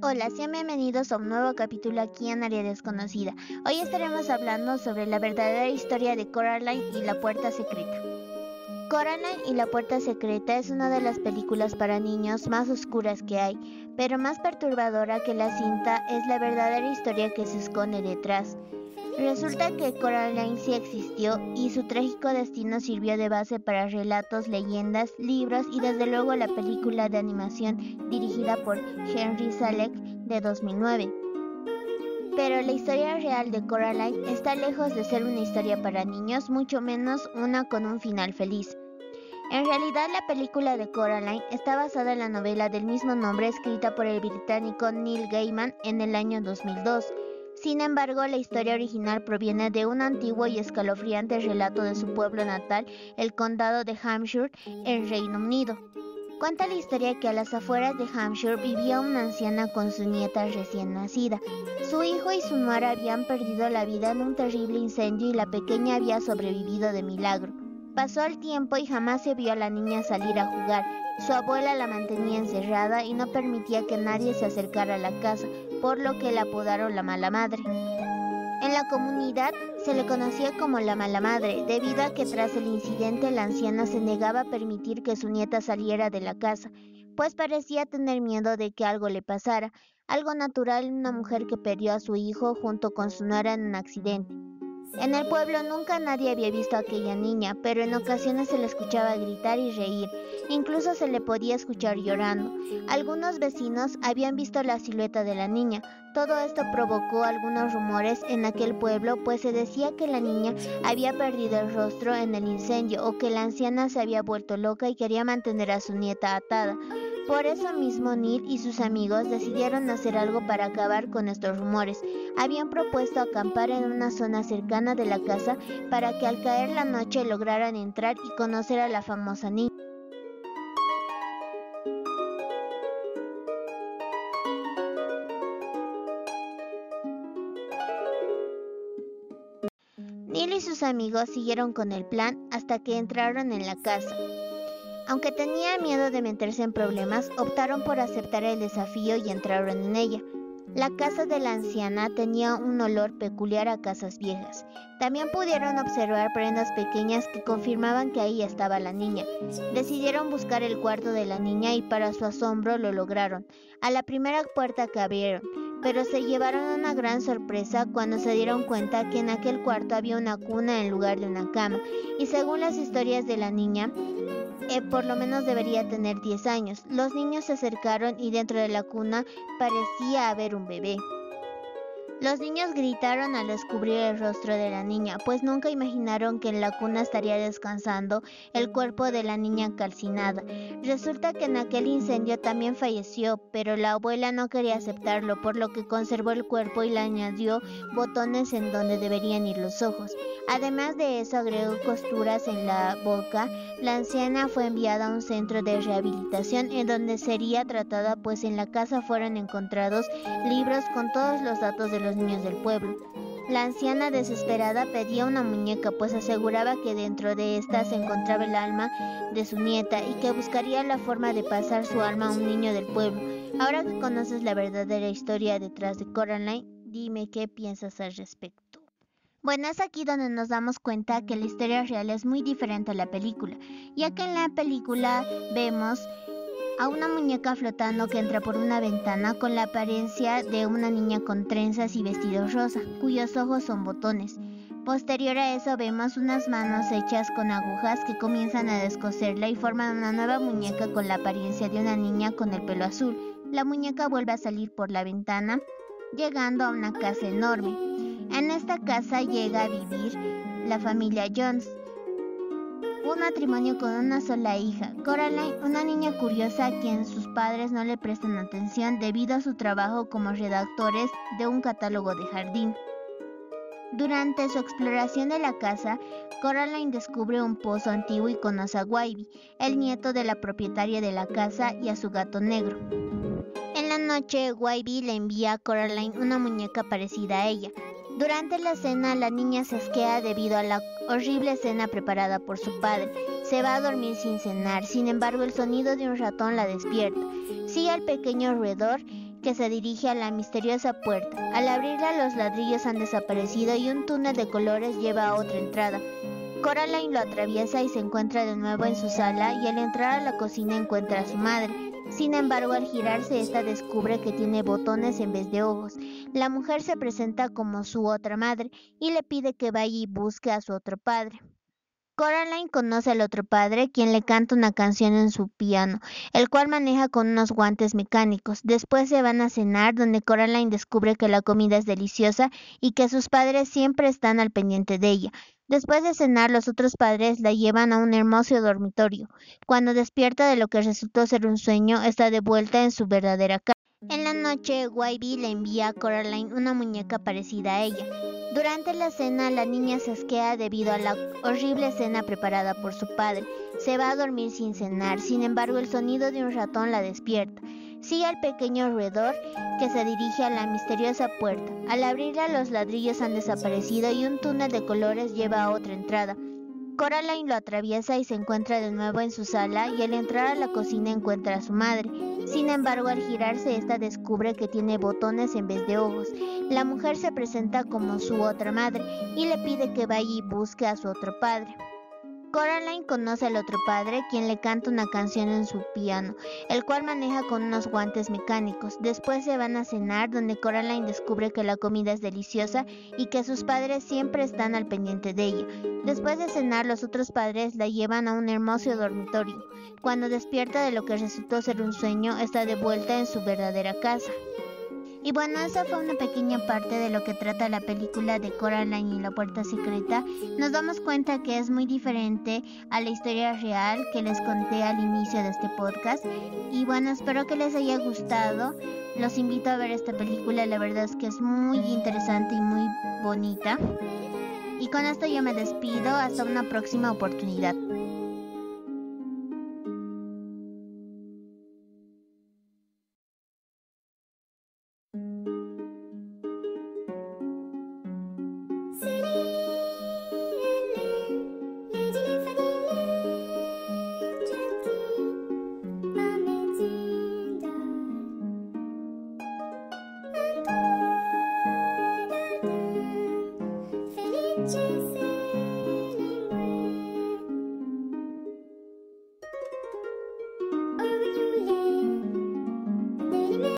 Hola, sean bienvenidos a un nuevo capítulo aquí en Área Desconocida. Hoy estaremos hablando sobre la verdadera historia de Coraline y la Puerta Secreta. Coraline y la Puerta Secreta es una de las películas para niños más oscuras que hay, pero más perturbadora que la cinta es la verdadera historia que se esconde detrás. Resulta que Coraline sí existió y su trágico destino sirvió de base para relatos, leyendas, libros y desde luego la película de animación dirigida por Henry Selick de 2009. Pero la historia real de Coraline está lejos de ser una historia para niños, mucho menos una con un final feliz. En realidad la película de Coraline está basada en la novela del mismo nombre escrita por el británico Neil Gaiman en el año 2002 sin embargo, la historia original proviene de un antiguo y escalofriante relato de su pueblo natal, el condado de Hampshire, en Reino Unido. Cuenta la historia que a las afueras de Hampshire vivía una anciana con su nieta recién nacida. Su hijo y su nuera habían perdido la vida en un terrible incendio y la pequeña había sobrevivido de milagro. Pasó el tiempo y jamás se vio a la niña salir a jugar. Su abuela la mantenía encerrada y no permitía que nadie se acercara a la casa, por lo que la apodaron la mala madre. En la comunidad se le conocía como la mala madre, debido a que tras el incidente la anciana se negaba a permitir que su nieta saliera de la casa, pues parecía tener miedo de que algo le pasara, algo natural en una mujer que perdió a su hijo junto con su nuera en un accidente. En el pueblo nunca nadie había visto a aquella niña, pero en ocasiones se le escuchaba gritar y reír, incluso se le podía escuchar llorando. Algunos vecinos habían visto la silueta de la niña. Todo esto provocó algunos rumores en aquel pueblo, pues se decía que la niña había perdido el rostro en el incendio o que la anciana se había vuelto loca y quería mantener a su nieta atada. Por eso mismo Neil y sus amigos decidieron hacer algo para acabar con estos rumores. Habían propuesto acampar en una zona cercana de la casa para que al caer la noche lograran entrar y conocer a la famosa niña. Neil y sus amigos siguieron con el plan hasta que entraron en la casa. Aunque tenía miedo de meterse en problemas, optaron por aceptar el desafío y entraron en ella. La casa de la anciana tenía un olor peculiar a casas viejas. También pudieron observar prendas pequeñas que confirmaban que ahí estaba la niña. Decidieron buscar el cuarto de la niña y para su asombro lo lograron. A la primera puerta que abrieron, pero se llevaron una gran sorpresa cuando se dieron cuenta que en aquel cuarto había una cuna en lugar de una cama. Y según las historias de la niña, eh, por lo menos debería tener 10 años. Los niños se acercaron y dentro de la cuna parecía haber un bebé. Los niños gritaron al descubrir el rostro de la niña, pues nunca imaginaron que en la cuna estaría descansando el cuerpo de la niña calcinada. Resulta que en aquel incendio también falleció, pero la abuela no quería aceptarlo, por lo que conservó el cuerpo y le añadió botones en donde deberían ir los ojos. Además de eso, agregó costuras en la boca. La anciana fue enviada a un centro de rehabilitación en donde sería tratada, pues en la casa fueron encontrados libros con todos los datos de los niños del pueblo. La anciana desesperada pedía una muñeca, pues aseguraba que dentro de ésta se encontraba el alma de su nieta y que buscaría la forma de pasar su alma a un niño del pueblo. Ahora que conoces la verdadera historia detrás de Coraline, dime qué piensas al respecto. Bueno, es aquí donde nos damos cuenta que la historia real es muy diferente a la película, ya que en la película vemos a una muñeca flotando que entra por una ventana con la apariencia de una niña con trenzas y vestido rosa, cuyos ojos son botones. Posterior a eso vemos unas manos hechas con agujas que comienzan a descoserla y forman una nueva muñeca con la apariencia de una niña con el pelo azul. La muñeca vuelve a salir por la ventana, llegando a una casa enorme. En esta casa llega a vivir la familia Jones, un matrimonio con una sola hija, Coraline, una niña curiosa a quien sus padres no le prestan atención debido a su trabajo como redactores de un catálogo de jardín. Durante su exploración de la casa, Coraline descubre un pozo antiguo y conoce a Wybie, el nieto de la propietaria de la casa, y a su gato negro. En la noche, Wybie le envía a Coraline una muñeca parecida a ella, durante la cena, la niña se asquea debido a la horrible cena preparada por su padre. Se va a dormir sin cenar, sin embargo el sonido de un ratón la despierta. Sigue al pequeño roedor que se dirige a la misteriosa puerta. Al abrirla los ladrillos han desaparecido y un túnel de colores lleva a otra entrada. Coraline lo atraviesa y se encuentra de nuevo en su sala y al entrar a la cocina encuentra a su madre. Sin embargo, al girarse, esta descubre que tiene botones en vez de ojos. La mujer se presenta como su otra madre y le pide que vaya y busque a su otro padre. Coraline conoce al otro padre, quien le canta una canción en su piano, el cual maneja con unos guantes mecánicos. Después se van a cenar, donde Coraline descubre que la comida es deliciosa y que sus padres siempre están al pendiente de ella. Después de cenar, los otros padres la llevan a un hermoso dormitorio. Cuando despierta de lo que resultó ser un sueño, está de vuelta en su verdadera casa. En la noche, Wybie le envía a Coraline una muñeca parecida a ella. Durante la cena, la niña se asquea debido a la horrible cena preparada por su padre. Se va a dormir sin cenar, sin embargo, el sonido de un ratón la despierta. Sigue al pequeño roedor que se dirige a la misteriosa puerta. Al abrirla los ladrillos han desaparecido y un túnel de colores lleva a otra entrada. Coraline lo atraviesa y se encuentra de nuevo en su sala y al entrar a la cocina encuentra a su madre. Sin embargo, al girarse esta descubre que tiene botones en vez de ojos. La mujer se presenta como su otra madre y le pide que vaya y busque a su otro padre. Coraline conoce al otro padre, quien le canta una canción en su piano, el cual maneja con unos guantes mecánicos. Después se van a cenar, donde Coraline descubre que la comida es deliciosa y que sus padres siempre están al pendiente de ella. Después de cenar, los otros padres la llevan a un hermoso dormitorio. Cuando despierta de lo que resultó ser un sueño, está de vuelta en su verdadera casa. Y bueno, esa fue una pequeña parte de lo que trata la película de Coraline y la puerta secreta. Nos damos cuenta que es muy diferente a la historia real que les conté al inicio de este podcast. Y bueno, espero que les haya gustado. Los invito a ver esta película, la verdad es que es muy interesante y muy bonita. Y con esto yo me despido, hasta una próxima oportunidad.